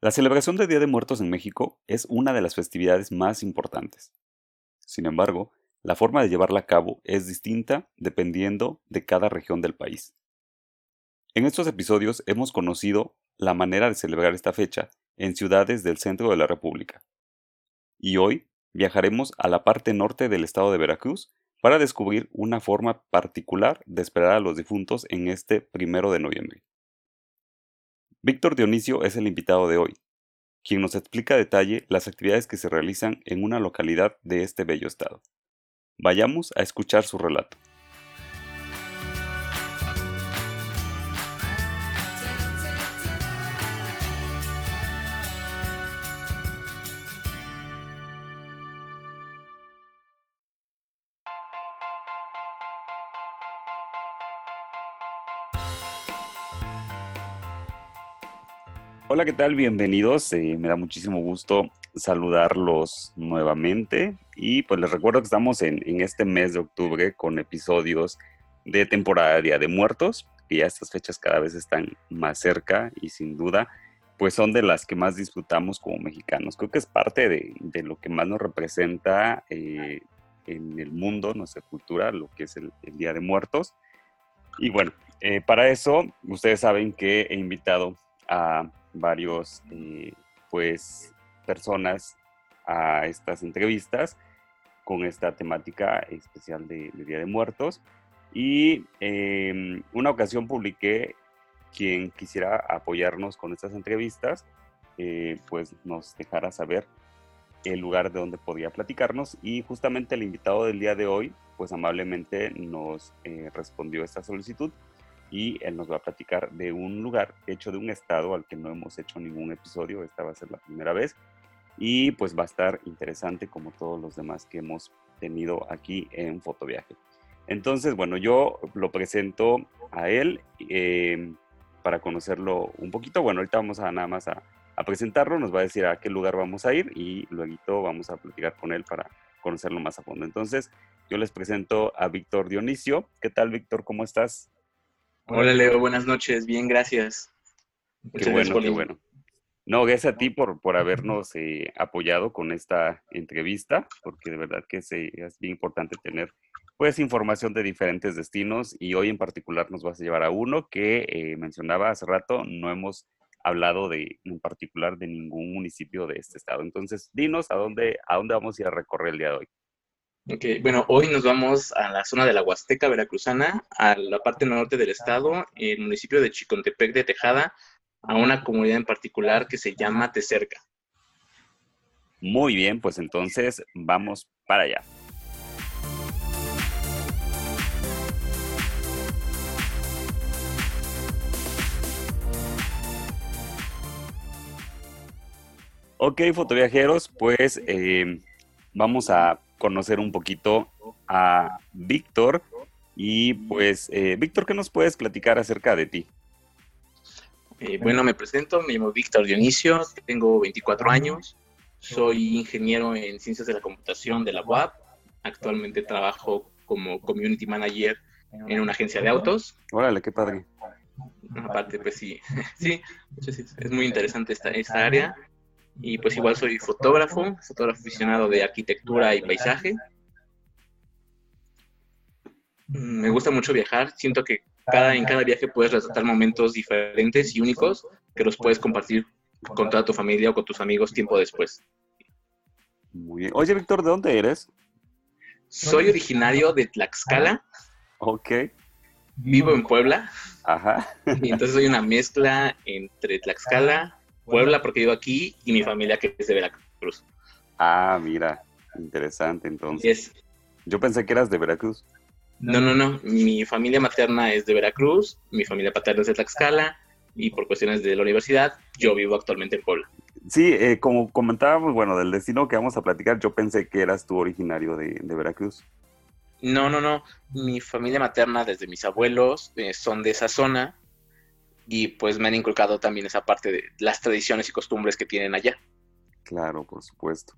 La celebración del Día de Muertos en México es una de las festividades más importantes. Sin embargo, la forma de llevarla a cabo es distinta dependiendo de cada región del país. En estos episodios hemos conocido la manera de celebrar esta fecha en ciudades del centro de la República. Y hoy viajaremos a la parte norte del estado de Veracruz para descubrir una forma particular de esperar a los difuntos en este primero de noviembre. Víctor Dionisio es el invitado de hoy, quien nos explica a detalle las actividades que se realizan en una localidad de este bello estado. Vayamos a escuchar su relato. Hola, ¿qué tal? Bienvenidos. Eh, me da muchísimo gusto saludarlos nuevamente. Y pues les recuerdo que estamos en, este mes de octubre con episodios de temporada de Día de Muertos, que ya estas fechas cada vez están más cerca y sin duda pues son de las que más disfrutamos como mexicanos. Creo que es parte de, lo que más nos representa eh, en el mundo, nuestra cultura, lo que es el, Día de Muertos. Y bueno, eh, para eso ustedes saben que he invitado a varios, eh, pues, personas a estas entrevistas con esta temática especial de, Día de Muertos. Y em, una ocasión publiqué quien quisiera apoyarnos con estas entrevistas, eh, pues nos dejara saber el lugar de donde podía platicarnos y justamente el invitado del día de hoy, pues amablemente nos eh, respondió esta solicitud y él nos va a platicar de un lugar hecho de un estado al que no hemos hecho ningún episodio, esta va a ser la primera vez y pues va a estar interesante como todos los demás que hemos tenido aquí en Fotoviaje. Entonces, bueno, yo lo presento a él em, para conocerlo un poquito. Bueno, ahorita vamos a nada más a, a, presentarlo, nos va a decir a qué lugar vamos a ir y luego vamos a platicar con él para conocerlo más a fondo. Entonces, yo les presento a Víctor Dionisio. ¿Qué tal, Víctor? ¿Cómo estás? Hola Leo, buenas noches, bien, gracias. qué bueno, qué bueno. No, gracias a ti por, por habernos eh, apoyado con esta entrevista, porque de verdad que es, es bien importante tener pues información de diferentes destinos y hoy en particular nos vas a llevar a uno que eh, mencionaba hace rato, no hemos hablado de en particular de ningún municipio de este estado. Entonces, dinos a dónde, a dónde vamos a ir a recorrer el día de hoy. Bueno, hoy nos vamos a la zona de la Huasteca Veracruzana, a la parte norte del estado, el municipio de Chicontepec de Tejada, a una comunidad en particular que se llama Tecerca. Muy bien, pues entonces vamos para allá. Ok, fotoviajeros, pues eh, vamos a conocer un poquito a Víctor. Y pues, eh, Víctor, ¿qué nos puedes platicar acerca de ti? Eh, bueno, me presento, me llamo Víctor Dionisio, tengo 24 años, soy ingeniero en ciencias de la computación de la UAP, actualmente trabajo como community manager en una agencia de autos. Órale, qué padre. Aparte, pues sí, sí, es muy interesante esta, esta área. Y pues igual soy fotógrafo, fotógrafo aficionado de arquitectura y paisaje. Mm, me gusta mucho viajar, siento que cada, en cada viaje puedes retratar momentos diferentes y únicos que los puedes compartir con toda tu familia o con tus amigos tiempo después. Muy bien. Oye, Víctor, ¿de dónde eres? Soy originario de Tlaxcala. Ok. Vivo en Puebla. Ajá. Y entonces soy una mezcla entre Tlaxcala, Puebla porque vivo aquí y mi familia que es de Veracruz. Ah, mira, interesante entonces. Yo pensé que eras de Veracruz. No, no, no. Mi familia materna es de Veracruz, mi familia paterna es de Tlaxcala y por cuestiones de la universidad yo vivo actualmente en Puebla. Sí, eh, como comentábamos, bueno, del destino que vamos a platicar, yo pensé que eras tú originario de, Veracruz. No, no, no. Mi familia materna, desde mis abuelos, eh, son de esa zona y pues me han inculcado también esa parte de las tradiciones y costumbres que tienen allá. Claro, por supuesto.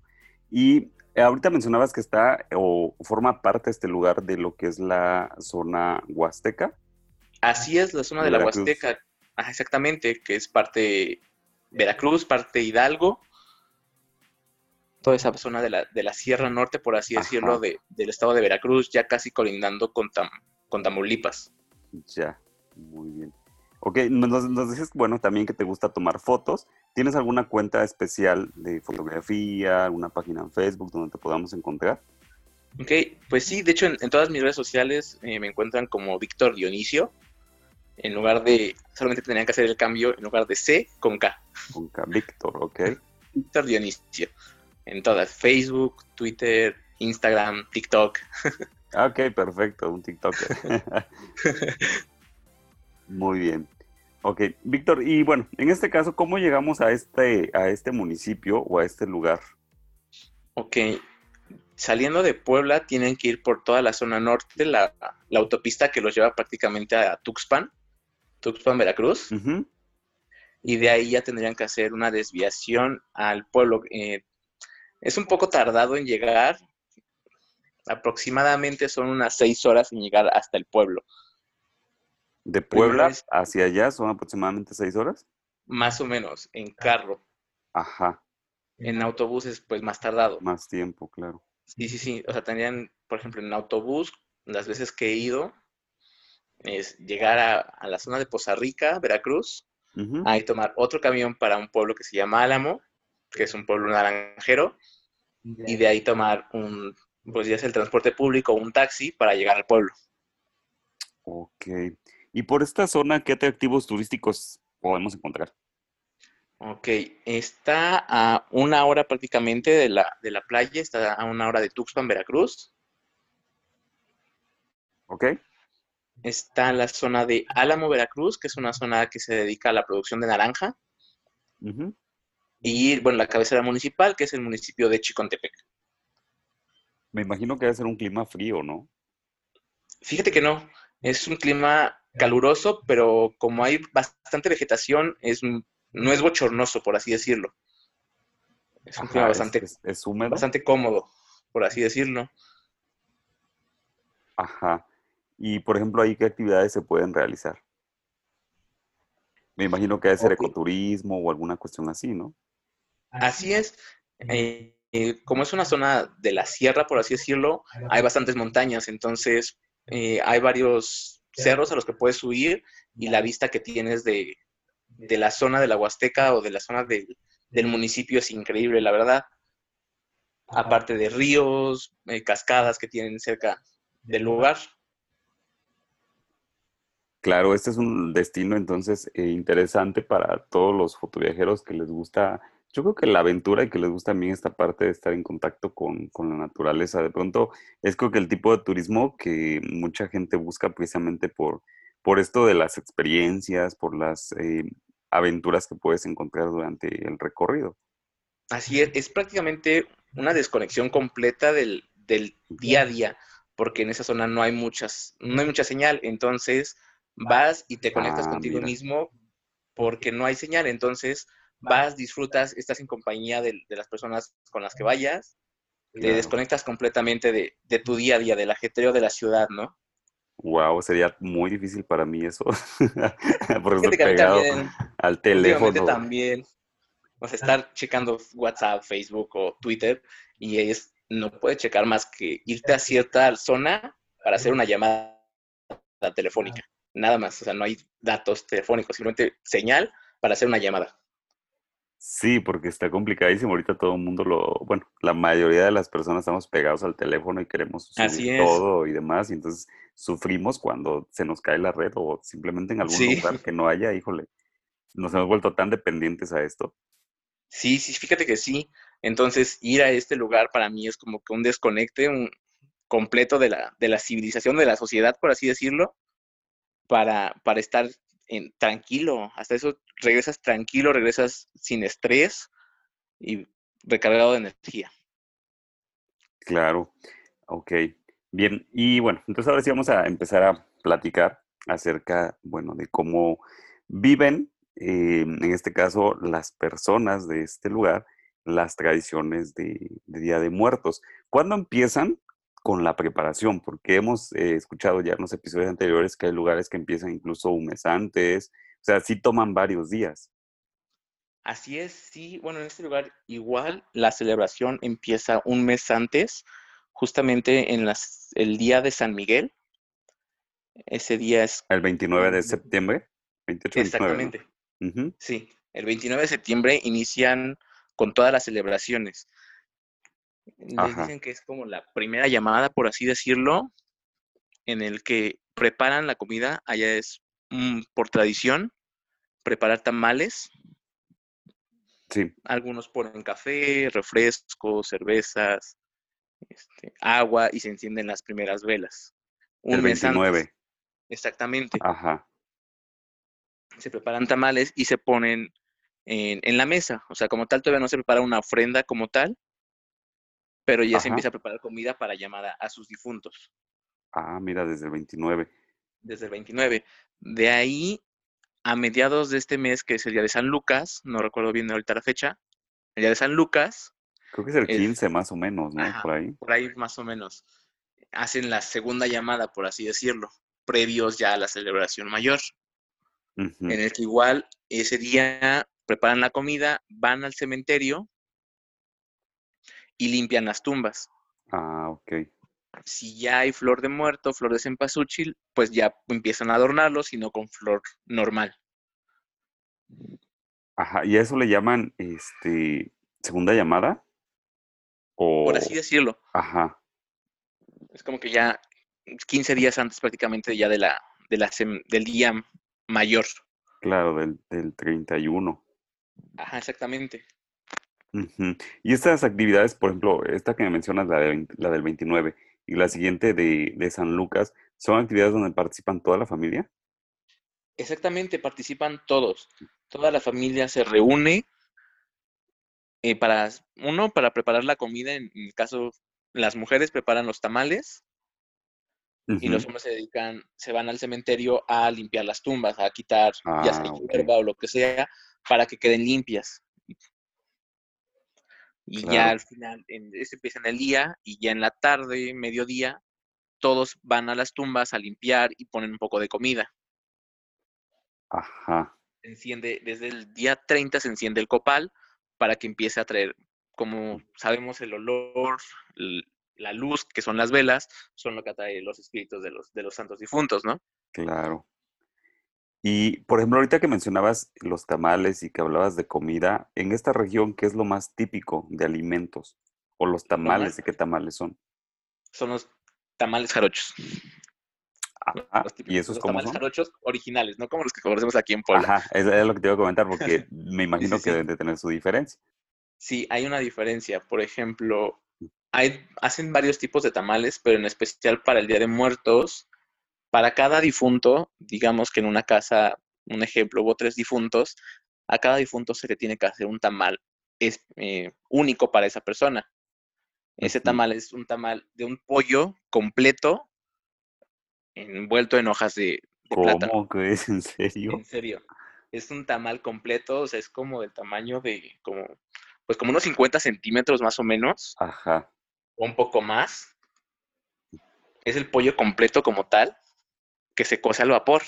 Y eh, ahorita mencionabas que está o forma parte este lugar de lo que es la zona huasteca. Así es, la zona de, la Huasteca, exactamente, que es parte Veracruz, parte Hidalgo, toda esa zona de la, de la Sierra Norte, por así decirlo, de, del estado de Veracruz, ya casi colindando con, con Tamaulipas. Ya, muy bien. Ok, nos, nos dices, bueno, también que te gusta tomar fotos. ¿Tienes alguna cuenta especial de fotografía, alguna página en Facebook donde te podamos encontrar? Ok, pues sí, de hecho en, todas mis redes sociales eh, me encuentran como Víctor Dionisio. En lugar de, solamente tendrían que hacer el cambio en lugar de C con K. Con K, Víctor, ok. Víctor Dionisio. En todas, Facebook, Twitter, Instagram, TikTok. Ah, ok, perfecto, un TikTok. Muy bien. Ok, Víctor, y bueno, en este caso, ¿cómo llegamos a este, a este municipio o a este lugar? Ok, saliendo de Puebla tienen que ir por toda la zona norte, la, la autopista que los lleva prácticamente a Tuxpan, Tuxpan, Veracruz. Y de ahí ya tendrían que hacer una desviación al pueblo. Eh, es un poco tardado en llegar, aproximadamente son unas seis horas en llegar hasta el pueblo. ¿De Puebla hacia allá son aproximadamente seis horas? Más o menos, en carro. Ajá. En autobuses, pues más tardado. Más tiempo, claro. Sí, sí, sí. O sea, tendrían, por ejemplo, en autobús, las veces que he ido, es llegar a, la zona de Poza Rica, Veracruz, ahí tomar otro camión para un pueblo que se llama Álamo, que es un pueblo naranjero, y de ahí tomar un, pues ya es el transporte público, un taxi para llegar al pueblo. Ok. ¿Y por esta zona qué atractivos turísticos podemos encontrar? Ok, está a una hora prácticamente de la, de la playa, está a una hora de Tuxpan, Veracruz. Ok. Está la zona de Álamo, Veracruz, que es una zona que se dedica a la producción de naranja. Y, bueno, la cabecera municipal, que es el municipio de Chicontepec. Me imagino que debe ser un clima frío, ¿no? Fíjate que no, es un clima caluroso, pero como hay bastante vegetación, es no es bochornoso, por así decirlo. Es un clima bastante, es, húmedo. bastante cómodo, por así decirlo. Ajá. Y, por ejemplo, ahí qué actividades se pueden realizar. Me imagino que debe ser ecoturismo o alguna cuestión así, ¿no? Así es. Eh, eh, como es una zona de la sierra, por así decirlo, hay bastantes montañas, entonces eh, hay varios cerros a los que puedes subir y la vista que tienes de, de la zona de la Huasteca o de la zona del municipio es increíble, la verdad. Aparte de ríos, eh, cascadas que tienen cerca del lugar. Claro, este es un destino entonces eh, interesante para todos los fotoviajeros que les gusta, yo creo que la aventura y que les gusta también esta parte de estar en contacto con, con, la naturaleza. De pronto es creo que el tipo de turismo que mucha gente busca precisamente por, por esto de las experiencias, por las eh, aventuras que puedes encontrar durante el recorrido. Así es, es prácticamente una desconexión completa del, día a día, porque en esa zona no hay muchas, no hay mucha señal, entonces vas y te conectas ah, contigo mismo porque no hay señal, entonces vas, disfrutas, estás en compañía de, las personas con las que vayas, te desconectas completamente de, de, tu día a día, del ajetreo de la ciudad, ¿no? Wow, sería muy difícil para mí eso. Porque estoy pegado al teléfono. también. O sea, estar checando WhatsApp, Facebook o Twitter y es, no puedes checar más que irte a cierta zona para hacer una llamada telefónica. Nada más. O sea, no hay datos telefónicos, simplemente señal para hacer una llamada. Sí, porque está complicadísimo. Ahorita todo el mundo lo, bueno, la mayoría de las personas estamos pegados al teléfono y queremos subir todo y demás, y entonces sufrimos cuando se nos cae la red o simplemente en algún lugar que no haya, híjole, nos hemos vuelto tan dependientes a esto. Sí, sí, fíjate que sí. Entonces, ir a este lugar para mí es como que un desconecte un completo de la, de la civilización, de la sociedad, por así decirlo, para, para estar tranquilo, hasta eso regresas tranquilo, regresas sin estrés y recargado de energía. Claro, ok. Bien, y bueno, entonces ahora sí vamos a empezar a platicar acerca, bueno, de cómo viven, eh, en este caso, las personas de este lugar, las tradiciones de Día de Muertos. ¿Cuándo empiezan con la preparación, porque hemos eh, escuchado ya en los episodios anteriores que hay lugares que empiezan incluso un mes antes, o sea, sí toman varios días. Así es, sí. Bueno, en este lugar igual la celebración empieza un mes antes, justamente en las, el día de San Miguel. Ese día es... El 29 de septiembre. 28, Exactamente. Sí, el 29 de septiembre inician con todas las celebraciones. Les dicen que es como la primera llamada, por así decirlo, en el que preparan la comida. Allá es mm, por tradición preparar tamales. Sí. Algunos ponen café, refrescos, cervezas, este, agua y se encienden las primeras velas. Un el 29. Exactamente. Ajá. Se preparan tamales y se ponen en, en, la mesa. O sea, como tal, todavía no se prepara una ofrenda como tal, pero ya se empieza a preparar comida para llamar a, a sus difuntos. Ah, mira, desde el 29. Desde el 29. De ahí a mediados de este mes, que es el día de San Lucas, no recuerdo bien ahorita la fecha, el día de San Lucas. Creo que es el 15 más o menos, ¿no? por ahí. Por ahí más o menos. Hacen la segunda llamada, por así decirlo, previos ya a la celebración mayor. En el que igual ese día preparan la comida, van al cementerio y limpian las tumbas. Ah, ok si ya hay flor de muerto, flor de cempasúchil, pues ya empiezan a adornarlo, sino con flor normal. Ajá, ¿y a eso le llaman este segunda llamada? Por así decirlo. Ajá. Es como que ya 15 días antes prácticamente ya de la, de la del día mayor. Claro, del, del 31. Ajá, exactamente. Y estas actividades, por ejemplo, esta que me mencionas, la, de, la del 29, y la siguiente de, San Lucas, ¿son actividades donde participan toda la familia? Exactamente, participan todos. Toda la familia se reúne eh, para, uno, para preparar la comida, en, el caso, las mujeres preparan los tamales y los hombres se dedican, se van al cementerio a limpiar las tumbas, a quitar ya sea ah, o lo que sea, para que queden limpias. Y ya al final, en, se empieza en el día y ya en la tarde, mediodía, todos van a las tumbas a limpiar y ponen un poco de comida. Ajá. Se enciende, desde el día 30 se enciende el copal para que empiece a traer, como sabemos, el olor, la luz, que son las velas, son lo que atrae los espíritus de los, de los santos difuntos, ¿no? Claro. Y, por ejemplo, ahorita que mencionabas los tamales y que hablabas de comida, en esta región, ¿qué es lo más típico de alimentos? ¿O los tamales? ¿De qué tamales son? Son los tamales jarochos. Ajá, ¿y esos los tamales jarochos originales, no como los que conocemos aquí en Puebla. Ajá, eso es lo que te iba a comentar porque me imagino que deben de tener su diferencia. Sí, hay una diferencia. Por ejemplo, hay, hacen varios tipos de tamales, pero en especial para el Día de Muertos para cada difunto, digamos que en una casa, un ejemplo, hubo tres difuntos, a cada difunto se le tiene que hacer un tamal es, eh, único para esa persona. Ese tamal es un tamal de un pollo completo envuelto en hojas de, plátano. ¿Cómo que es? ¿En serio? En serio. Es un tamal completo, o sea, es como del tamaño de como, pues como unos 50 centímetros más o menos. Ajá. O un poco más. Es el pollo completo como tal que se cose al vapor.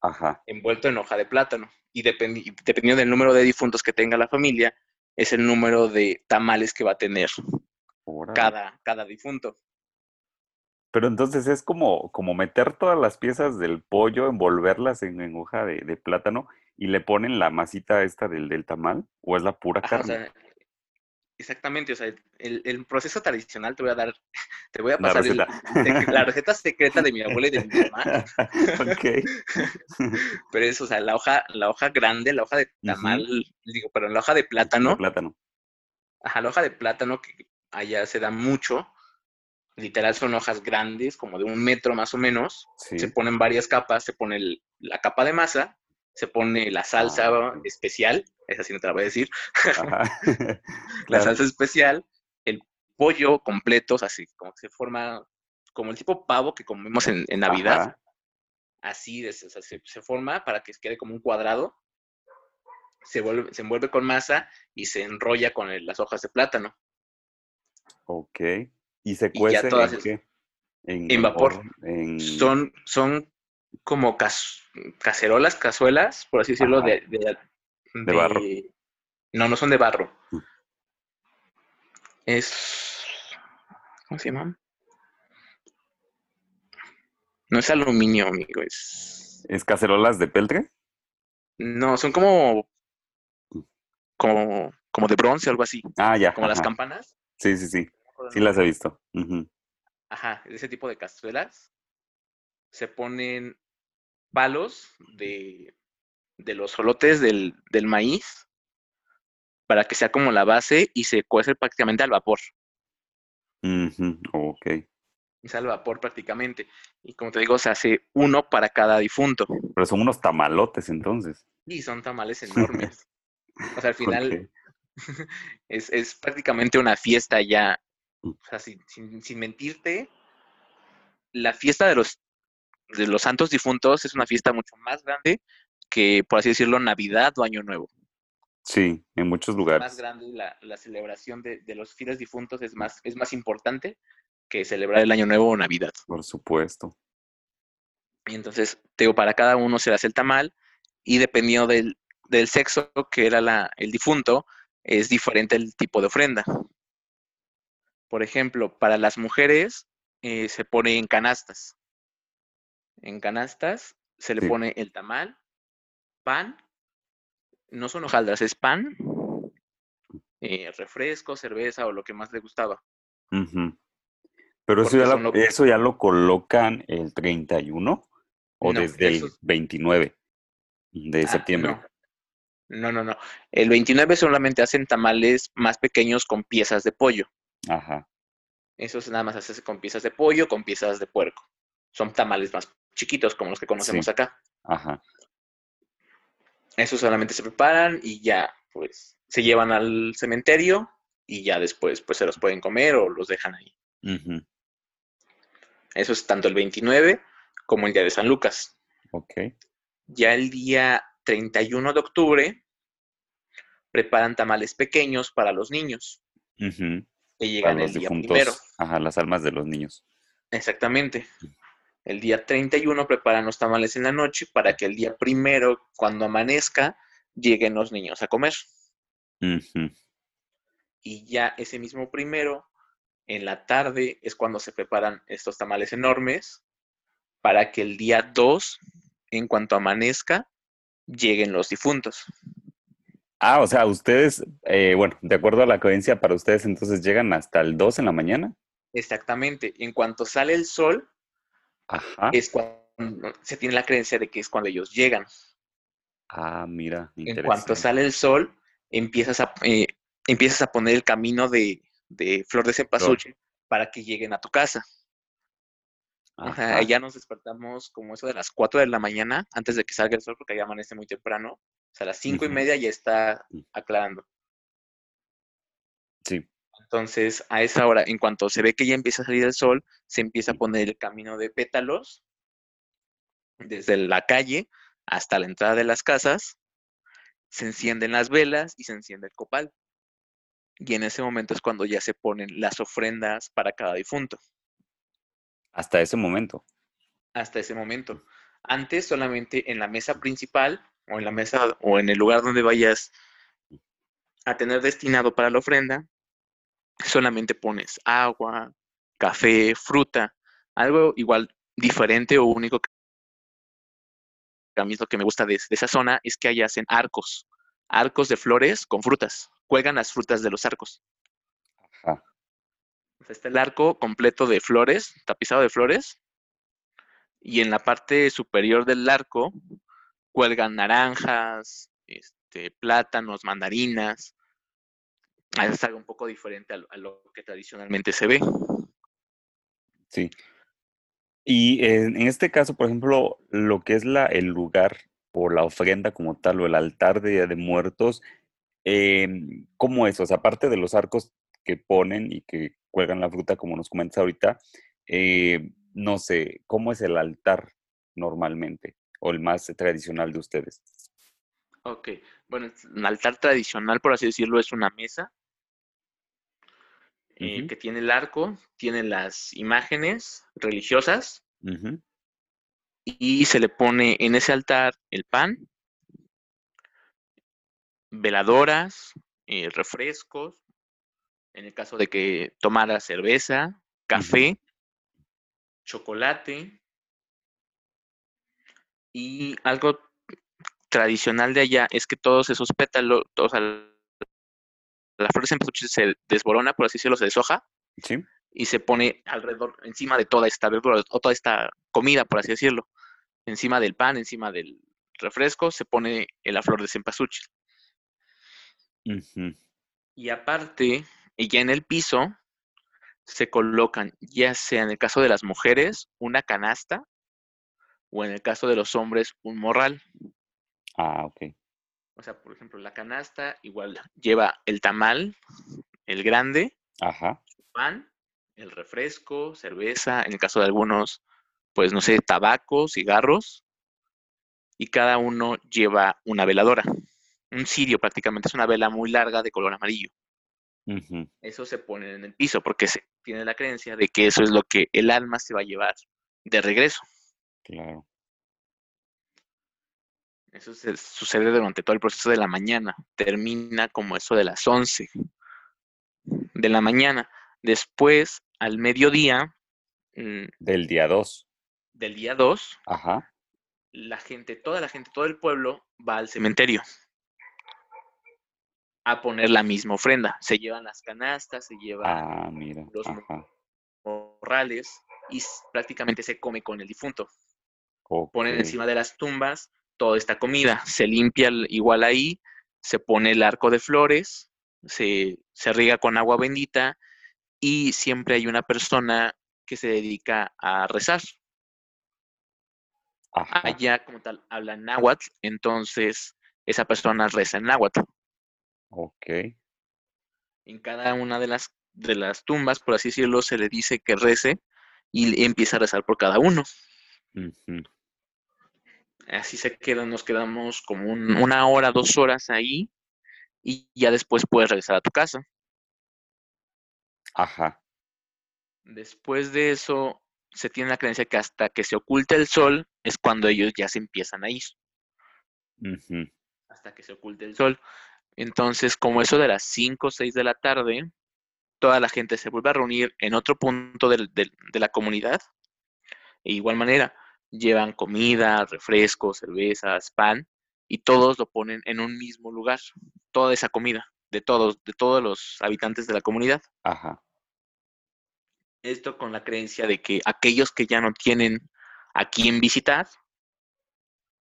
Ajá. Envuelto en hoja de plátano. Y dependiendo del número de difuntos que tenga la familia, es el número de tamales que va a tener cada, cada difunto. Pero entonces es como, como meter todas las piezas del pollo, envolverlas en, hoja de, plátano y le ponen la masita esta del, del tamal, o es la pura carne. Exactamente, o sea, el, proceso tradicional te voy a dar, te voy a pasar la receta, secreta de mi abuela y de mi mamá. ok. Pero es, o sea, la hoja, la hoja grande, la hoja de tamal, digo, pero la hoja de plátano. plátano. Ajá, la hoja de plátano que allá se da mucho. Literal son hojas grandes, como de un metro más o menos. Se ponen varias capas, se pone la capa de masa, se pone la salsa ah, especial, esa sí no te la voy a decir, la salsa especial, el pollo completo, o sea, así como que se forma como el tipo pavo que comemos en, Navidad, así se, forma para que quede como un cuadrado, se, vuelve, se envuelve con masa y se enrolla con las hojas de plátano. Ok. ¿Y se cuece en, qué? en, vapor. Son, son como cacerolas, cazuelas, por así decirlo, de, De barro. No, no son de barro. Mm. Es. ¿Cómo se llaman? No es aluminio, amigo, es. ¿Es cacerolas de peltre? No, son como. Como, como de bronce, algo así. Ah, ya. Como las campanas. Sí, sí, sí. Sí las he visto. Ujú. Ajá, ese tipo de cazuelas. Se ponen palos de, de los solotes del, del maíz para que sea como la base y se cuece prácticamente al vapor. Ujú, Ok. Es al vapor prácticamente. Y como te digo, se hace uno para cada difunto. Pero son unos tamalotes entonces. Y son tamales enormes. O sea, al final es, es prácticamente una fiesta ya. Mm. O sea, sin, sin- sin mentirte, la fiesta de los, de los santos difuntos es una fiesta mucho más grande que, por así decirlo, Navidad o Año Nuevo. Sí, en muchos más lugares. grande la, la celebración de, de los fieles difuntos es más, es más importante que celebrar el Año Nuevo o Navidad. Por supuesto. Y entonces, te digo, para cada uno se le hace el tamal y dependiendo del, del sexo que era la, el difunto, es diferente el tipo de ofrenda. Por ejemplo, para las mujeres eh, se pone en canastas. En canastas se le Sí. pone el tamal, pan, no son hojaldras, es pan, eh, refresco, cerveza o lo que más le gustaba. Pero eso ya, lo, eso ya lo colocan el 31 o No, desde el eso es- 29 de Ah, septiembre. no. No, no, no. El 29 solamente hacen tamales más pequeños con piezas de pollo. Ajá. Eso es nada más hacerse con piezas de pollo, con piezas de puerco. Son tamales más chiquitos como los que conocemos Sí. acá. Ajá. Eso solamente se preparan y ya, pues, se llevan al cementerio y ya después, pues, se los pueden comer o los dejan ahí. Eso es tanto el 29 como el día de San Lucas. Ok. Ya el día 31 de octubre preparan tamales pequeños para los niños Ujú. que Para llegan los el día difuntos. primero. Ajá, las almas de los niños. Exactamente. El día 31 preparan los tamales en la noche para que el día primero, cuando amanezca, lleguen los niños a comer. Y ya ese mismo primero, en la tarde, es cuando se preparan estos tamales enormes para que el día 2, en cuanto amanezca, lleguen los difuntos. Ah, o sea, ustedes, eh, bueno, de acuerdo a la creencia, para ustedes entonces llegan hasta el 2 en la mañana. Exactamente. En cuanto sale el sol, Ajá. es cuando se tiene la creencia de que es cuando ellos llegan. Ah, mira, En cuanto sale el sol, empiezas a, eh, empiezas a poner el camino de, de flor de cempasúchil para que lleguen a tu casa. Ajá. ya nos despertamos como eso de las 4 de la mañana, antes de que salga el sol, porque ya amanece muy temprano. O sea, a las cinco Ujú. y media ya está Mm. aclarando. Sí. Entonces, a esa hora, en cuanto se ve que ya empieza a salir el sol, se empieza a poner el camino de pétalos desde la calle hasta la entrada de las casas. Se encienden las velas y se enciende el copal. Y en ese momento es cuando ya se ponen las ofrendas para cada difunto. Hasta ese momento. hasta ese momento. Antes solamente en la mesa principal o en la mesa o en el lugar donde vayas a tener destinado para la ofrenda, solamente pones agua, café, fruta, algo igual diferente o único que a mí es lo que me gusta de, de esa zona es que allá hacen arcos, arcos de flores con frutas, cuelgan las frutas de los arcos. Ajá. O sea, está el arco completo de flores, tapizado de flores, y en la parte superior del arco cuelgan naranjas, este, plátanos, mandarinas. Es algo un poco diferente a lo, a lo que tradicionalmente se ve. Sí. Y en, en este caso, por ejemplo, lo que es la, el lugar o la ofrenda como tal, o el altar de de Muertos, em, ¿cómo es? O sea, aparte de los arcos que ponen y que cuelgan la fruta, como nos comentas ahorita, eh, no sé, ¿cómo es el altar normalmente? O el más tradicional de ustedes. Ok, bueno, un altar tradicional, por así decirlo, es una mesa eh, que tiene el arco, tiene las imágenes religiosas y se le pone en ese altar el pan, veladoras, eh, refrescos, en el caso de que tomara cerveza, café, chocolate. Y algo tradicional de allá es que todos esos pétalos, todos la flor de cempasúchil se desborona, por así decirlo, se deshoja y se pone alrededor, encima de toda esta verdura o toda esta comida, por así decirlo, encima del pan, encima del refresco, se pone la flor de cempasúchil. Y aparte, y ya en el piso se colocan, ya sea en el caso de las mujeres, una canasta o en el caso de los hombres, un morral. Ah, ok. O sea, por ejemplo, la canasta igual lleva el tamal, el grande, Ajá. pan, el refresco, cerveza, en el caso de algunos, pues no sé, tabaco, cigarros, y cada uno lleva una veladora, un cirio prácticamente, es una vela muy larga de color amarillo. Eso se pone en el piso porque se tiene la creencia de que eso es lo que el alma se va a llevar de regreso. Claro. Eso sucede durante todo el proceso de la mañana. Termina como eso de las 11 de la mañana. Después, al mediodía. Mm, del día 2. Del día 2. Ajá. La gente, toda la gente, todo el pueblo va al cementerio a poner la misma ofrenda. Se llevan las canastas, se llevan ah, los morrales y prácticamente se come con el difunto. Ponen encima de las tumbas toda esta comida, se limpia igual ahí, se pone el arco de flores, se, se riega con agua bendita y siempre hay una persona que se dedica a rezar. Allá como tal hablan náhuatl, entonces esa persona reza en náhuatl. Ok. En cada una de las, de las tumbas, por así decirlo, se le dice que rece y empieza a rezar por cada uno. Así se queda, nos quedamos como una hora, dos horas ahí y ya después puedes regresar a tu casa. Ajá. Después de eso, se tiene la creencia que hasta que se oculte el sol es cuando ellos ya se empiezan a ir. Hasta que se oculte el sol. Entonces, como eso de las 5 o 6 de la tarde, toda la gente se vuelve a reunir en otro punto de, la comunidad. De igual manera, llevan comida, refrescos, cervezas, pan, y todos lo ponen en un mismo lugar. Toda esa comida, de todos, de todos los habitantes de la comunidad. Ajá. Esto con la creencia de que aquellos que ya no tienen a quién visitar,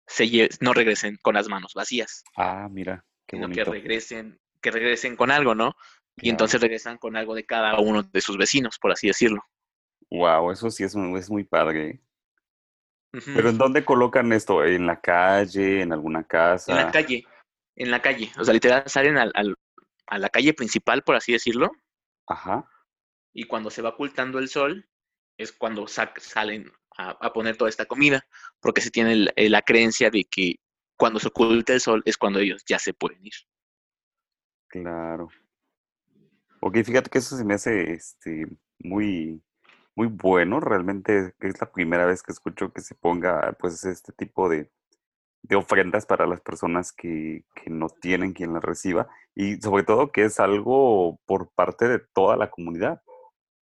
se no regresen con las manos vacías. Ah, mira sino que regresen, que regresen con algo, ¿no? Y entonces regresan con algo de cada uno de sus vecinos, por así decirlo. Wow, eso sí es, es muy padre. Pero ¿en dónde colocan esto? ¿En la calle? ¿En alguna casa? En la calle, en la calle. O sea, literal salen al, a la calle principal, por así decirlo. Ajá. Y cuando se va ocultando el sol, es cuando salen a, poner toda esta comida, porque se tiene la creencia de que cuando se oculta el sol es cuando ellos ya se pueden ir. Claro. Ok, fíjate que eso se me hace este, muy, muy bueno. Realmente es la primera vez que escucho que se ponga pues este tipo de, ofrendas para las personas que, no tienen quien las reciba. Y sobre todo que es algo por parte de toda la comunidad,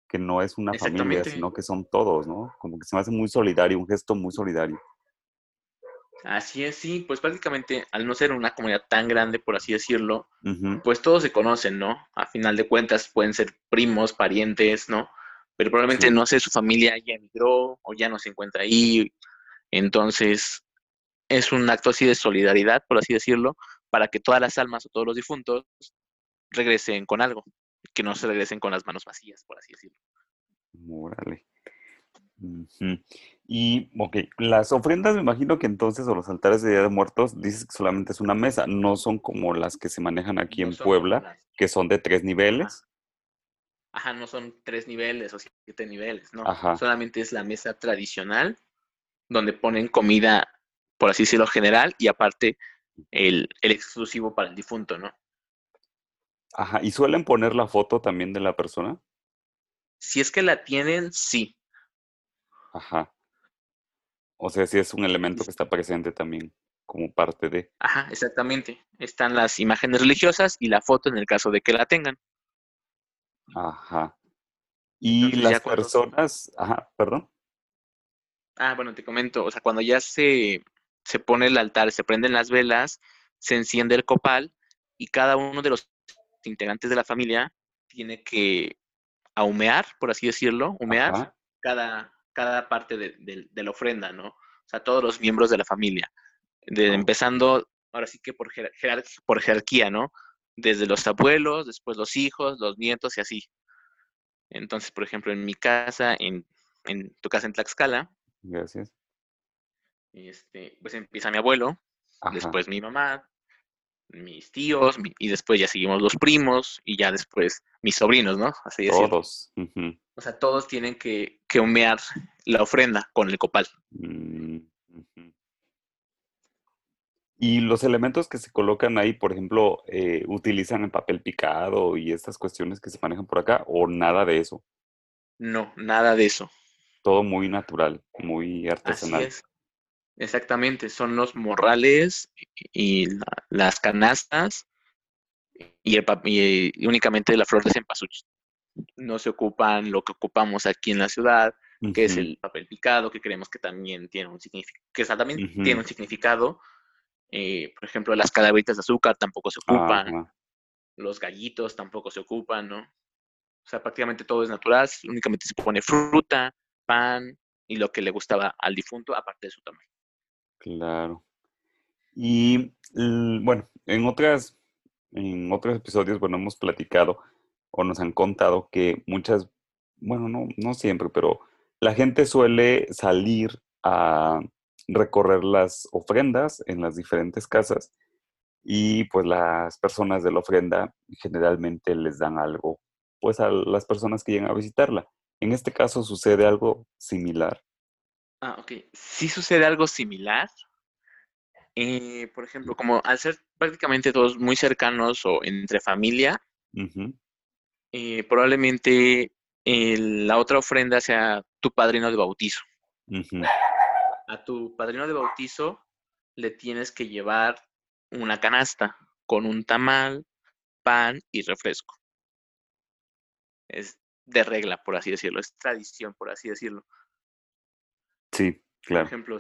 que no es una familia, sino que son todos, ¿no? Como que se me hace muy solidario, un gesto muy solidario. Así es, sí, pues prácticamente al no ser una comunidad tan grande, por así decirlo, pues todos se conocen, ¿no? A final de cuentas pueden ser primos, parientes, ¿no? Pero probablemente no sé, su familia ya emigró o ya no se encuentra ahí. Entonces, es un acto así de solidaridad, por así decirlo, para que todas las almas o todos los difuntos regresen con algo, que no se regresen con las manos vacías, por así decirlo. Órale. Y, ok, las ofrendas me imagino que entonces, o los altares de Día de Muertos, dices que solamente es una mesa, no son como las que se manejan aquí en Puebla, que son de tres niveles. Ajá. no son tres niveles o siete niveles, no. Solamente es la mesa tradicional, donde ponen comida, por así decirlo, general, y aparte el, el exclusivo para el difunto, ¿no? Ajá, ¿y suelen poner la foto también de la persona? Si es que la tienen, sí. Ajá. O sea, sí es un elemento que está presente también. como parte de. Ajá, exactamente. Están las imágenes religiosas y la foto en el caso de que la tengan. Ajá. Y las personas, ajá, perdón. Ah, bueno, te comento, o sea, cuando ya se, se pone el altar, se prenden las velas, se enciende el copal y cada uno de los integrantes de la familia tiene que ahumear, por así decirlo, humear cada, cada parte de, la ofrenda, ¿no? O sea, todos los miembros de la familia. De, Empezando, ahora sí que por, por jerarquía, ¿no? Desde los abuelos, después los hijos, los nietos y así. Entonces, por ejemplo, en mi casa, en, en tu casa en Tlaxcala. Gracias. Este, pues empieza mi abuelo, después mi mamá, mis tíos, y después ya seguimos los primos, y ya después mis sobrinos, ¿no? Así Todos. O sea, todos tienen que, que, humear la ofrenda con el copal. Mm, y los elementos que se colocan ahí, por ejemplo, eh, ¿utilizan el papel picado y estas cuestiones que se manejan por acá o nada de eso? No, nada de eso. Todo muy natural, muy artesanal. Así es. Exactamente, son los morrales y las canastas y, el, y, únicamente la flor de cempasúchil. No se ocupan lo que ocupamos aquí en la ciudad, que es el papel picado, que creemos que también tiene un significado, que también tiene un significado, eh, por ejemplo, las calaveritas de azúcar tampoco se ocupan. Los gallitos tampoco se ocupan, ¿no? O sea, prácticamente todo es natural, únicamente se pone fruta, pan y lo que le gustaba al difunto, aparte de su tamaño. Claro. Y bueno, en otras, en otros episodios, bueno, hemos platicado o nos han contado que muchas, bueno, no, no siempre, pero la gente suele salir a recorrer las ofrendas en las diferentes casas y pues las personas de la ofrenda generalmente les dan algo pues a las personas que llegan a visitarla. En este caso sucede algo similar. Ah, ok. Sí sucede algo similar. Eh, por ejemplo, como al ser prácticamente todos muy cercanos o entre familia, eh, probablemente la otra ofrenda sea tu padrino de bautizo a tu padrino de bautizo le tienes que llevar una canasta con un tamal, pan y refresco. Es de regla, por así decirlo, es tradición, por así decirlo. Sí, claro. Por ejemplo,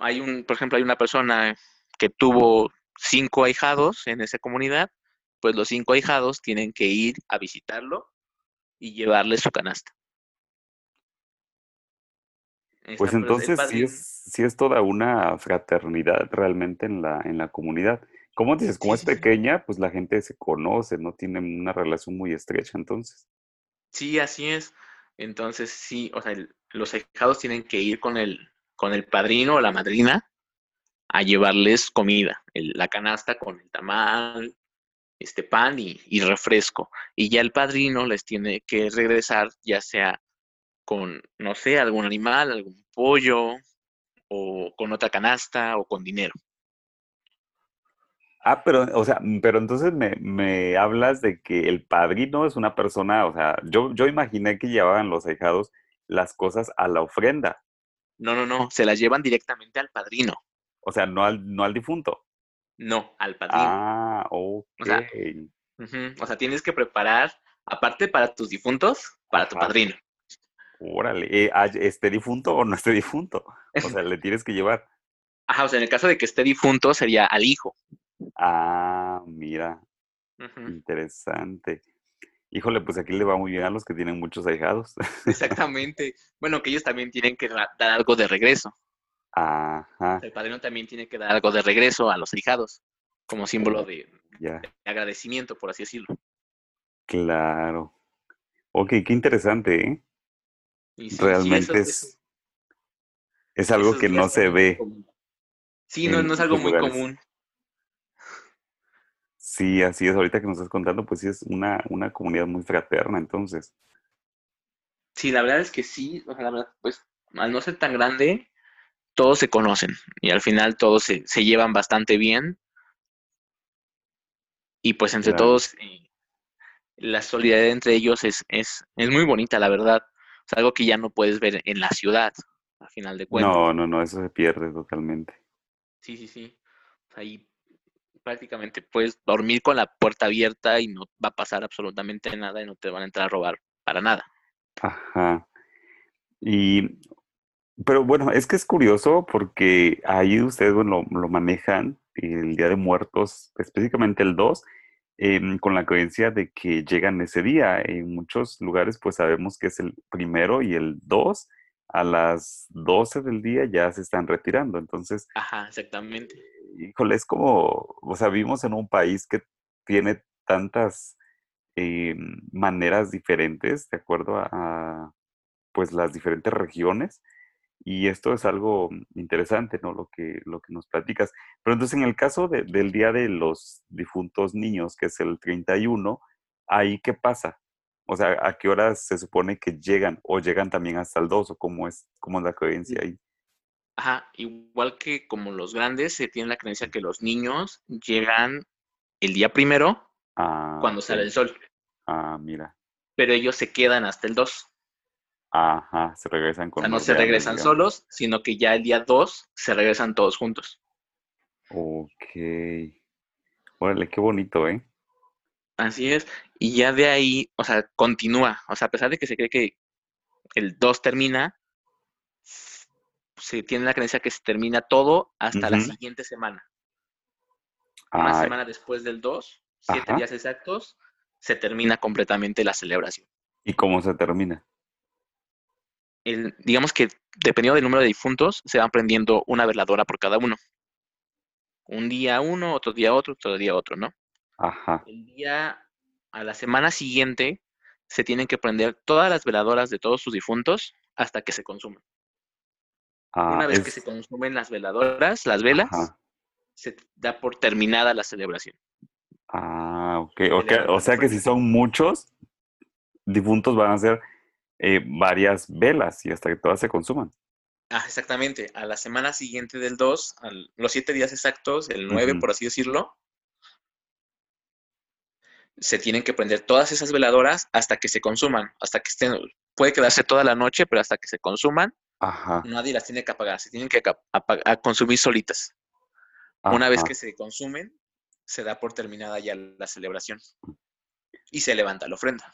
hay un, por ejemplo, hay una persona que tuvo cinco ahijados en esa comunidad, pues los cinco ahijados tienen que ir a visitarlo y llevarle su canasta. Pues entonces sí es, sí es toda una fraternidad realmente en la, en la comunidad. Como dices, como es pequeña, pues la gente se conoce, no tiene una relación muy estrecha entonces. Sí, así es. Entonces sí, o sea, los ahijados tienen que ir con el, con el padrino o la madrina a llevarles comida, la canasta con el tamal, este pan y, y, refresco. Y ya el padrino les tiene que regresar, ya sea con, no sé, algún animal, algún pollo, o con otra canasta, o con dinero. Ah, pero, o sea, pero entonces me, hablas de que el padrino es una persona, o sea, yo, yo imaginé que llevaban los ahijados las cosas a la ofrenda. No, no, no, se las llevan directamente al padrino. O sea, no al, no al difunto. No, al padrino. Ah, ok. O sea, tienes que preparar, aparte para tus difuntos, para tu padrino. Órale, eh, ¿esté difunto o no esté difunto? O sea, le tienes que llevar. Ajá, o sea, en el caso de que esté difunto sería al hijo. Ah, mira. Interesante. Híjole, pues aquí le va muy bien a los que tienen muchos ahijados. Exactamente. Bueno, que ellos también tienen que dar algo de regreso. Ajá. El padrino también tiene que dar algo de regreso a los ahijados, como símbolo de, de agradecimiento, por así decirlo. Claro. Ok, qué interesante, ¿eh? Realmente es, es, algo que no se ve. Sí, no, no es algo muy común. Sí, así es. Ahorita que nos estás contando, pues sí es una, una comunidad muy fraterna, entonces. Sí, la verdad es que sí. O sea, la verdad, pues, al no ser tan grande, todos se conocen y al final todos se, se llevan bastante bien. Y pues entre todos, eh, la solidaridad entre ellos es, es, es muy bonita, la verdad. Es algo que ya no puedes ver en la ciudad. a final de cuentas. No, no, no, eso se pierde totalmente. Sí, sí, sí. Ahí prácticamente puedes dormir con la puerta abierta y no va a pasar absolutamente nada y no te van a entrar a robar para nada. Ajá. Y, pero bueno, es que es curioso porque ahí ustedes lo, lo manejan el Día de Muertos, específicamente el 2, em, con la creencia de que llegan ese día. En muchos lugares pues sabemos que es el primero y el 2 a las 12 del día ya se están retirando. Entonces, Ajá, exactamente. híjole, es como, o sea, vivimos en un país que tiene tantas em, maneras diferentes de acuerdo a, a, pues las diferentes regiones y esto es algo interesante, ¿no? Lo que, lo que nos platicas. Pero entonces en el caso de- del Día de los Difuntos Niños, que es el 31, ¿ahí qué pasa? O sea, ¿a qué horas se supone que llegan? ¿O llegan también hasta el 2? ¿O cómo es, cómo es la creencia ahí? Ajá, igual que como los grandes, se tiene la creencia que los niños llegan el día primero Ah, cuando sale el sol, Ah, mira. pero ellos se quedan hasta el 2. Ajá, se regresan O con sea, no se regresan digamos. solos, sino que ya el día 2 se regresan todos juntos. Ok. Órale, qué bonito, ¿eh? Así es. Y ya de ahí, o sea, continúa. O sea, a pesar de que se cree que el 2 termina, se tiene la creencia que se termina todo hasta la siguiente semana. Una semana después del 2, siete ajá. días exactos, se termina completamente la celebración. ¿Y cómo se termina? El- digamos que dependiendo del número de difuntos, se van prendiendo una veladora por cada uno. Un día uno, otro día otro, otro día otro, ¿no? Ajá. El día, a la semana siguiente, se tienen que prender todas las veladoras de todos sus difuntos hasta que se consumen. Ah, Una vez que se consumen las veladoras, las velas, ajá. se da por terminada la celebración. Ah, ok. Se ok, O sea que si son muchos difuntos van a ser eh, varias velas y hasta que todas se consuman. Ah, exactamente. A la semana siguiente del 2, al- los siete días exactos, el 9, Ujú. por así decirlo, se tienen que prender todas esas veladoras hasta que se consuman, hasta que estén, puede quedarse toda la noche, pero hasta que se consuman, Ajá, nadie las tiene que apagar, se tienen que a consumir solitas. Una vez que se consumen, se da por terminada ya la celebración y se levanta la ofrenda.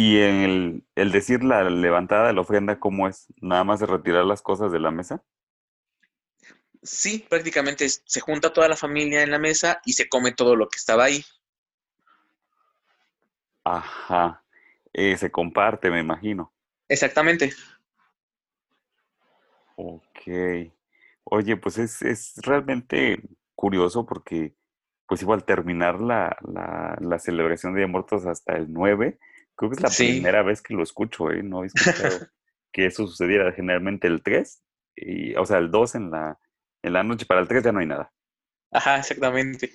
Y en el, el decir la levantada de la ofrenda, ¿cómo es? ¿Nada más de retirar las cosas de la mesa? Sí, prácticamente se junta toda la familia en la mesa y se come todo lo que estaba ahí. Ajá. Eh, se comparte, me imagino. Exactamente. Ok. Oye, pues es, es realmente curioso porque, pues igual terminar la, la, la celebración de Día de Muertos hasta el 9, creo que es la Sí. primera vez que lo escucho, ¿eh? No he escuchado que eso sucediera generalmente el 3, y, o sea, el 2 en la, en la noche, para el 3 ya no hay nada. Ajá, exactamente.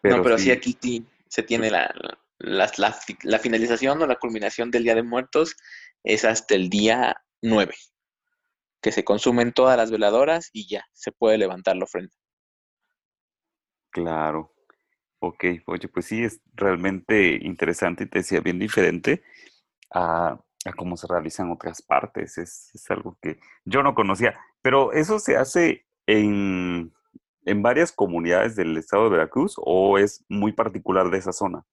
Pero No, pero sí sí, aquí sí se tiene la, la, la fi- la finalización o la culminación del Día de Muertos es hasta el día 9, que se consumen todas las veladoras y ya se puede levantar la ofrenda. claro. Ok, oye, pues sí, es realmente interesante y te decía bien diferente a, a cómo se realizan otras partes. Es, es algo que yo no conocía, pero ¿eso se hace en, en varias comunidades del estado de Veracruz o es muy particular de esa zona?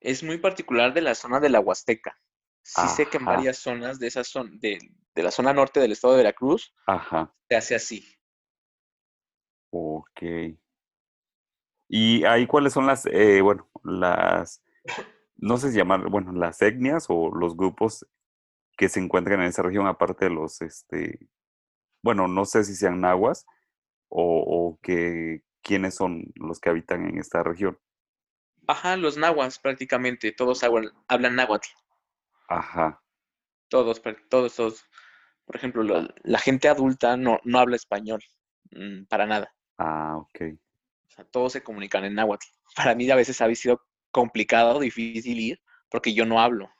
Es muy particular de la zona de la Huasteca. Sí sé que en varias zonas de esa zona, de, de la zona norte del estado de Veracruz, ajá, se hace así. ok. ¿Y ahí cuáles son las, eh, bueno, las, no sé si llamar, bueno, las etnias o los grupos que se encuentran en esa región, aparte de los, este, bueno, no sé si sean nahuas o, o que quiénes son los que habitan en esta región. Ajá, los nahuas prácticamente, todos hablan, hablan náhuatl, Ajá, todos, todos, todos. Por ejemplo, la, la gente adulta no, no habla español, mm, para nada. ah, ok, sea, todos se comunican en náhuatl. Para mí a veces ha sido complicado, difícil ir, porque yo no hablo.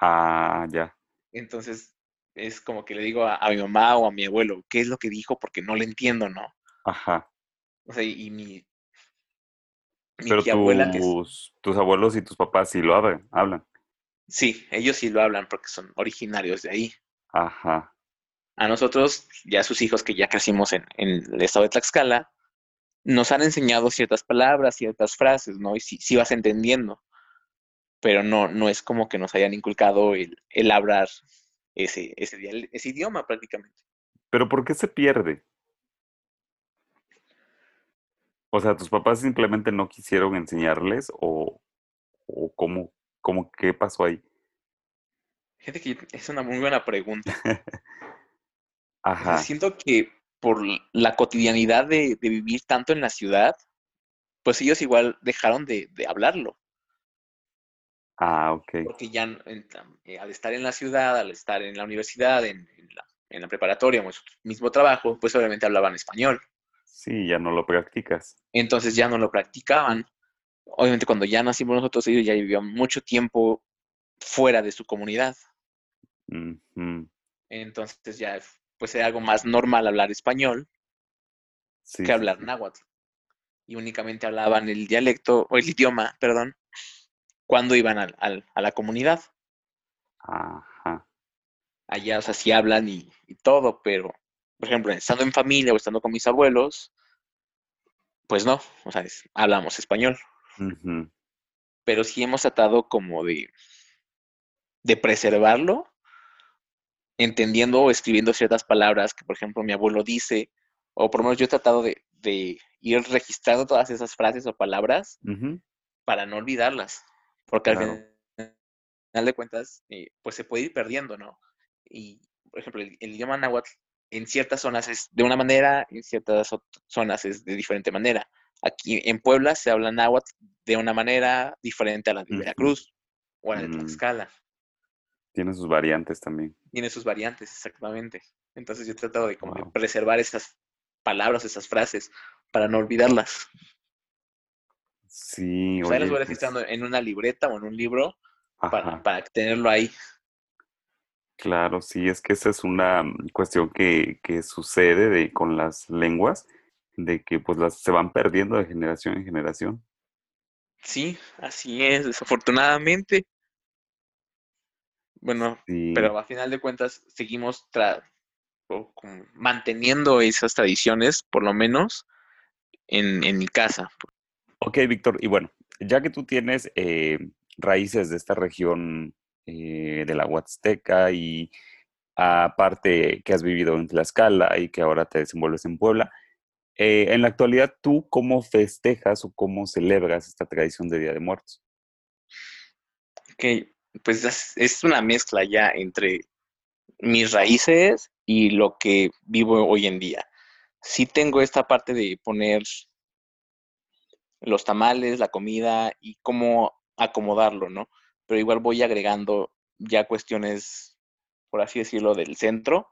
ah, ya, Entonces es como que le digo a, a mi mamá o a mi abuelo, ¿qué es lo que dijo? Porque no le entiendo, ¿no? ajá. O sea, y, y mi, mi Pero tía abuela, que es, tus, tus abuelos y tus papás sí lo hablan, hablan. Sí, ellos sí lo hablan porque son originarios de ahí. Ajá. A nosotros, ya sus hijos que ya crecimos en, en el estado de Tlaxcala, nos han enseñado ciertas palabras, ciertas frases, ¿no? Y sí, sí vas entendiendo, pero no, no es como que nos hayan inculcado el, el hablar ese, ese, idioma prácticamente. Pero ¿por qué se pierde? O sea, ¿tus papás simplemente no quisieron enseñarles o, o cómo, cómo, qué pasó ahí? Que es una muy buena pregunta. O sea, Ajá. siento que por la cotidianidad de, de vivir tanto en la ciudad, pues ellos igual dejaron de, de hablarlo. Ah, ok. porque ya en- eh, al estar en la ciudad, al estar en la universidad, en, en la, en la preparatoria en su mismo trabajo, pues obviamente hablaban español. Sí, ya no lo practicas. Entonces ya no lo practicaban. Obviamente cuando ya nacimos nosotros, ellos ya vivían mucho tiempo fuera de su comunidad. Entonces ya pues era algo más normal hablar español Sí, que hablar sí. náhuatl. Y únicamente hablaban el dialecto, o el idioma, perdón, cuando iban al- al- a la comunidad. Ajá. allá, o sea, sí hablan y, y todo, pero, por ejemplo, estando en familia o estando con mis abuelos, pues no, o sea, es- hablamos español, pero sí hemos tratado como de, de preservarlo, entendiendo o escribiendo ciertas palabras que, por ejemplo, mi abuelo dice, o por lo menos yo he tratado de, de ir registrando todas esas frases o palabras para no olvidarlas, porque al final de cuentas, eh, pues se puede ir perdiendo, ¿no? Y, por ejemplo, el, el idioma náhuatl en ciertas zonas es de una manera, en ciertas zonas es de diferente manera. Aquí en Puebla se habla náhuatl de una manera diferente a la de. Veracruz o a la de Mm. Tlaxcala. Tiene sus variantes también. Tiene sus variantes, exactamente. Entonces yo he tratado de como de Wow. preservar esas palabras, esas frases, para no olvidarlas. Sí, O sea, las voy pues, registrando en una libreta o en un libro para, para tenerlo ahí. Claro, sí, es que esa es una mm, cuestión que, que sucede de, con las lenguas, de que pues las se van perdiendo de generación en generación. Sí, así es, desafortunadamente. Bueno, Sí, pero a final de cuentas seguimos manteniendo esas tradiciones, por lo menos en, en mi casa. ok, Víctor, y bueno, ya que tú tienes eh, raíces de esta región eh, de la Huasteca y aparte que has vivido en Tlaxcala y que ahora te desenvuelves en Puebla, eh, en la actualidad, ¿tú cómo festejas o cómo celebras esta tradición de Día de Muertos? Que pues es, es una mezcla ya entre mis raíces y lo que vivo hoy en día. Sí tengo esta parte de poner los tamales, la comida y cómo acomodarlo, ¿no? Pero igual voy agregando ya cuestiones, por así decirlo, del centro,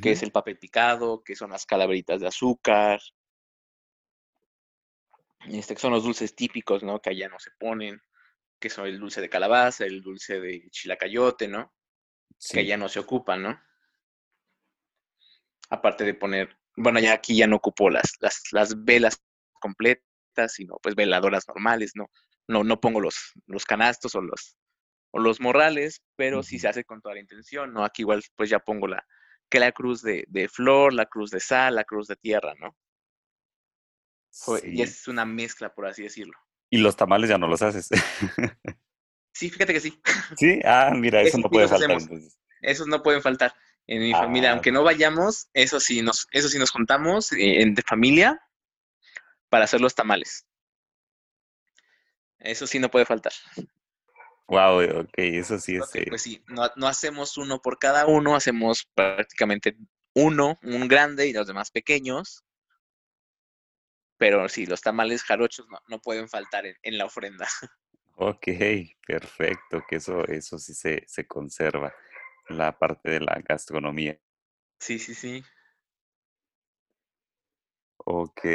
que es el papel picado, que son las calaveritas de azúcar, este, que son los dulces típicos, ¿no? Que allá no se ponen, que son el dulce de calabaza, el dulce de chilacayote, ¿no? Que Sí, allá no se ocupan, ¿no? Aparte de poner, bueno, ya aquí ya no ocupo las, las, las velas completas, sino pues veladoras normales, ¿no? No, no pongo los, los canastos o los, o los morrales, pero sí ujú. se hace con toda la intención, ¿no? Aquí igual pues ya pongo la, que la cruz de, de flor, la cruz de sal, la cruz de tierra, ¿no? Y Sí. es una mezcla, por así decirlo. Y los tamales ya no los haces. Sí, fíjate que sí. Sí, ah, mira, eso no sí puede faltar entonces. Esos no pueden faltar. En mi familia, Ah, aunque no vayamos, eso sí nos, eso sí nos juntamos eh, en de familia para hacer los tamales. Eso sí no puede faltar. wow, ok, eso sí es. Porque, eh, pues sí, no, no hacemos uno por cada uno, hacemos prácticamente uno, un grande y los demás pequeños. Pero sí, los tamales jarochos no, no pueden faltar en, en la ofrenda. ok, perfecto, que eso, eso sí se, se conserva, la parte de la gastronomía. Sí, sí, sí. Ok,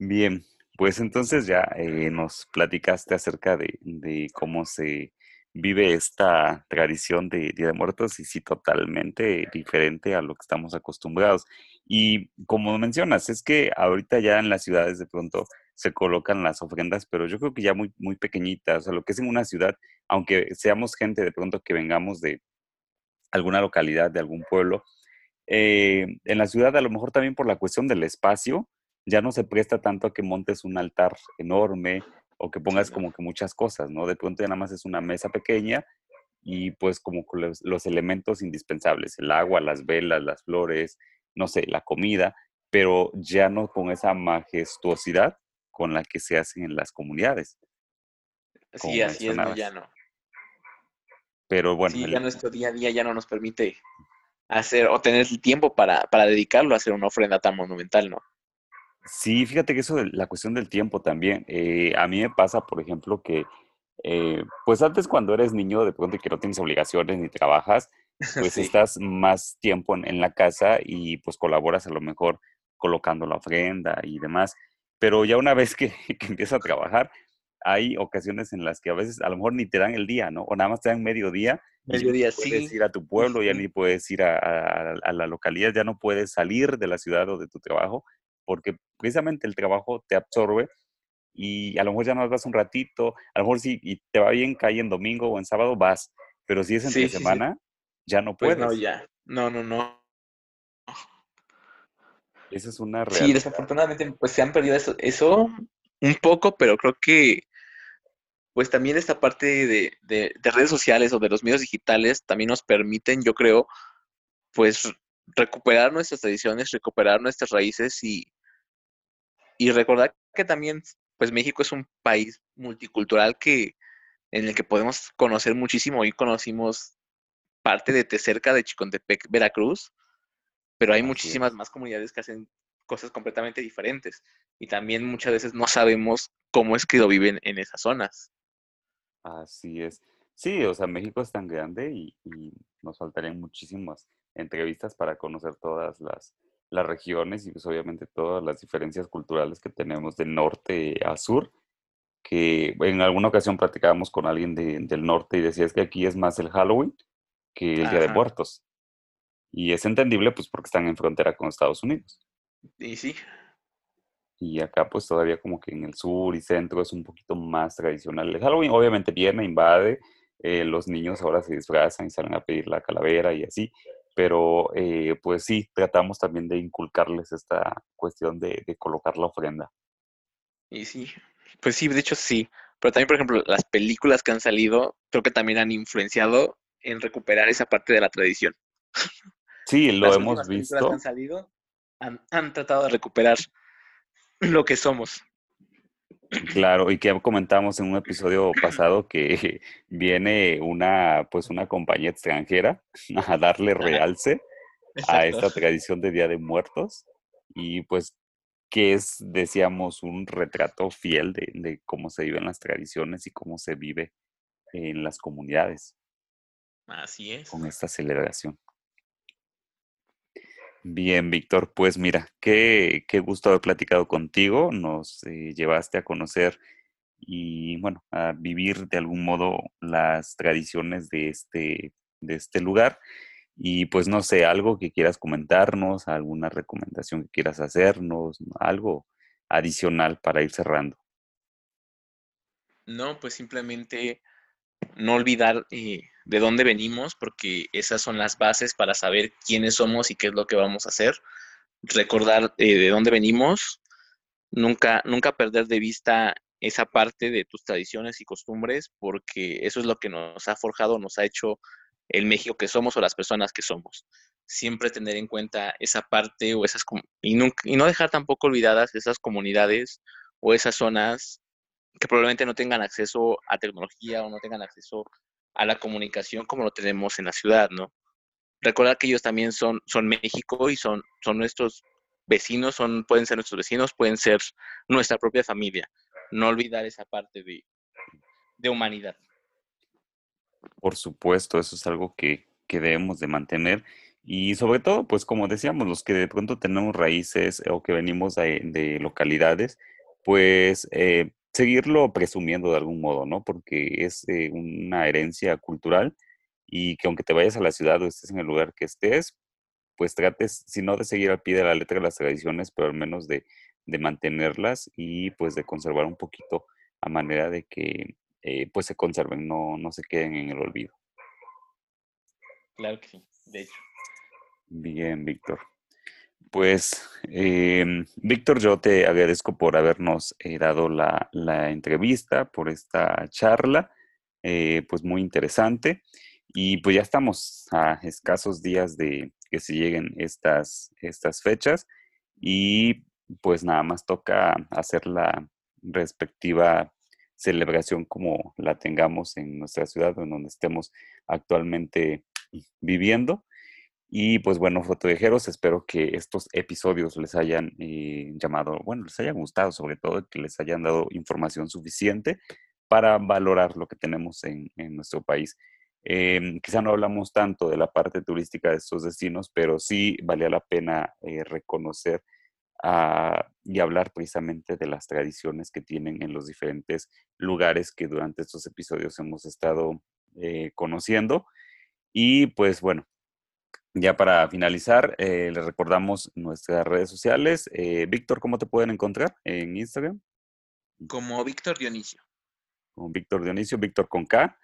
bien, pues entonces ya eh, nos platicaste acerca de, de cómo se vive esta tradición de Día de Muertos y sí, totalmente diferente a lo que estamos acostumbrados. Y como mencionas, es que ahorita ya en las ciudades de pronto se colocan las ofrendas, pero yo creo que ya muy, muy pequeñitas, o sea, lo que es en una ciudad, aunque seamos gente de pronto que vengamos de alguna localidad, de algún pueblo, eh, en la ciudad a lo mejor también por la cuestión del espacio, ya no se presta tanto a que montes un altar enorme o que pongas como que muchas cosas, ¿no? De pronto ya nada más es una mesa pequeña y pues como los, los elementos indispensables, el agua, las velas, las flores, no sé, la comida, pero ya no con esa majestuosidad con la que se hacen en las comunidades. Sí, así es, no, ya no. Pero bueno. Sí, ya nuestro día a día ya no nos permite hacer o tener el tiempo para, para dedicarlo a hacer una ofrenda tan monumental, ¿no? Sí, fíjate que eso de la cuestión del tiempo también. Eh, a mí me pasa, por ejemplo, que eh, pues antes cuando eres niño, de pronto que no tienes obligaciones ni trabajas, pues estás más tiempo en, la casa y pues colaboras a lo mejor colocando la ofrenda y demás. Pero ya una vez que, que empiezas a trabajar, hay ocasiones en las que a veces a lo mejor ni te dan el día, ¿no? O nada más te dan medio día. Medio día, sí. Puedes ir a tu pueblo, ya ni puedes ir a, la localidad, ya no puedes salir de la ciudad o de tu trabajo, porque precisamente el trabajo te absorbe y a lo mejor ya no vas un ratito, a lo mejor si y te va bien, cae en domingo o en sábado, vas, pero si es entre semana, ya no puedes. Pues no, ya. No, no, no. Esa es una realidad. Sí, desafortunadamente, pues se han perdido eso, eso un poco, pero creo que pues también esta parte de, de, redes sociales o de los medios digitales también nos permiten, yo creo, pues recuperar nuestras tradiciones, recuperar nuestras raíces y, y recordar que también, pues México es un país multicultural que, en el que podemos conocer muchísimo. Hoy conocimos parte de cerca de Chicontepec, Veracruz, pero hay muchísimas más comunidades que hacen cosas completamente diferentes y también muchas veces no sabemos cómo es que lo viven en esas zonas. Así es. Sí, o sea, México es tan grande y, nos faltarían muchísimas entrevistas para conocer todas las, las regiones y pues obviamente todas las diferencias culturales que tenemos de norte a sur, que en alguna ocasión platicábamos con alguien del norte y decías que aquí es más el Halloween que el Día de Muertos. Y es entendible pues porque están en frontera con Estados Unidos. Y sí. Y acá pues todavía como que en el sur y centro es un poquito más tradicional. El Halloween obviamente viene, invade, eh, los niños ahora se disfrazan y salen a pedir la calavera y así, pero eh, pues sí, tratamos también de inculcarles esta cuestión de, de, colocar la ofrenda. Y sí, pues sí, de hecho sí, pero también por ejemplo las películas que han salido creo que también han influenciado en recuperar esa parte de la tradición. Sí, lo hemos visto. Que han salido han, tratado de recuperar lo que somos. Claro, y que comentamos en un episodio pasado que viene una, pues una compañía extranjera a darle realce a esta tradición de Día de Muertos y pues que es, decíamos, un retrato fiel de, de cómo se viven las tradiciones y cómo se vive en las comunidades. Así es. Con esta celebración. Bien, Víctor, pues mira, qué, qué gusto haber platicado contigo. Nos eh, llevaste a conocer y, bueno, a vivir de algún modo las tradiciones de este, de este lugar. Y pues no sé, algo que quieras comentarnos, alguna recomendación que quieras hacernos, algo adicional para ir cerrando. No, pues simplemente no olvidar eh, de dónde venimos, porque esas son las bases para saber quiénes somos y qué es lo que vamos a hacer. Recordar eh, de dónde venimos, nunca, nunca perder de vista esa parte de tus tradiciones y costumbres, porque eso es lo que nos ha forjado, nos ha hecho el México que somos o las personas que somos. Siempre tener en cuenta esa parte o esas y, y no dejar tampoco olvidadas esas comunidades o esas zonas que probablemente no tengan acceso a tecnología o no tengan acceso a la comunicación como lo tenemos en la ciudad, ¿no? Recordar que ellos también son, son México y son, son nuestros vecinos, son, pueden ser nuestros vecinos, pueden ser nuestra propia familia. No olvidar esa parte de, de humanidad. Por supuesto, eso es algo que, que debemos de mantener y sobre todo, pues como decíamos, los que de pronto tenemos raíces o que venimos de, de localidades, pues eh, seguirlo presumiendo de algún modo, ¿no? Porque es eh, una herencia cultural y que aunque te vayas a la ciudad o estés en el lugar que estés, pues trates, si no de seguir al pie de la letra de las tradiciones, pero al menos de, de mantenerlas y pues de conservar un poquito a manera de que eh, pues se conserven, no, no se queden en el olvido. Claro que sí, de hecho. Bien, Víctor. Pues, em, Víctor, yo te agradezco por habernos eh, dado la, entrevista, por esta charla, eh, pues muy interesante. Y pues ya estamos a escasos días de que se lleguen estas, estas fechas y pues nada más toca hacer la respectiva celebración como la tengamos en nuestra ciudad en donde estemos actualmente viviendo. Y pues bueno, fotoviajeros, espero que estos episodios les hayan eh, llamado, bueno, les haya gustado sobre todo, que les hayan dado información suficiente para valorar lo que tenemos en, nuestro país. Em, quizá no hablamos tanto de la parte turística de estos destinos, pero sí valía la pena eh, reconocer ah, y hablar precisamente de las tradiciones que tienen en los diferentes lugares que durante estos episodios hemos estado eh, conociendo. Y pues bueno, ya para finalizar, eh, les recordamos nuestras redes sociales. Eh, Víctor, ¿cómo te pueden encontrar en Instagram? Como Víctor Dionisio. Como Víctor Dionisio, Víctor con K.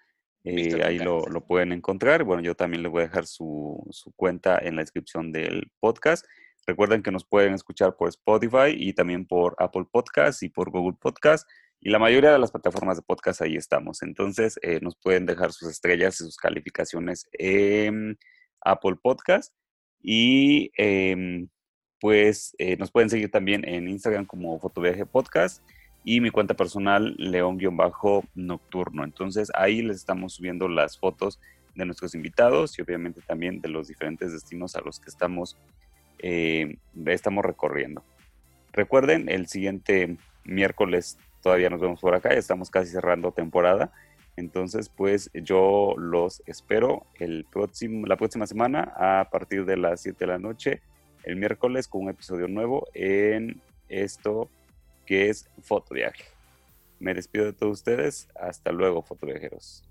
Eh, ahí lo, pueden encontrar. Bueno, yo también les voy a dejar su, su, cuenta en la descripción del podcast. Recuerden que nos pueden escuchar por Spotify y también por Apple Podcast y por Google Podcast. Y la mayoría de las plataformas de podcast ahí estamos. Entonces, nos pueden dejar sus estrellas y sus calificaciones en Apple Podcast. Y em, pues eh, nos pueden seguir también en Instagram como Fotoviaje Podcast y mi cuenta personal León-Nocturno. Entonces ahí les estamos subiendo las fotos de nuestros invitados y obviamente también de los diferentes destinos a los que estamos, em, estamos recorriendo. Recuerden, el siguiente miércoles todavía nos vemos por acá, estamos casi cerrando temporada. Entonces, pues yo los espero el próximo, la próxima semana a partir de las 7 de la noche, el miércoles, con un episodio nuevo en esto que es Fotoviaje. Me despido de todos ustedes. Hasta luego, fotoviajeros.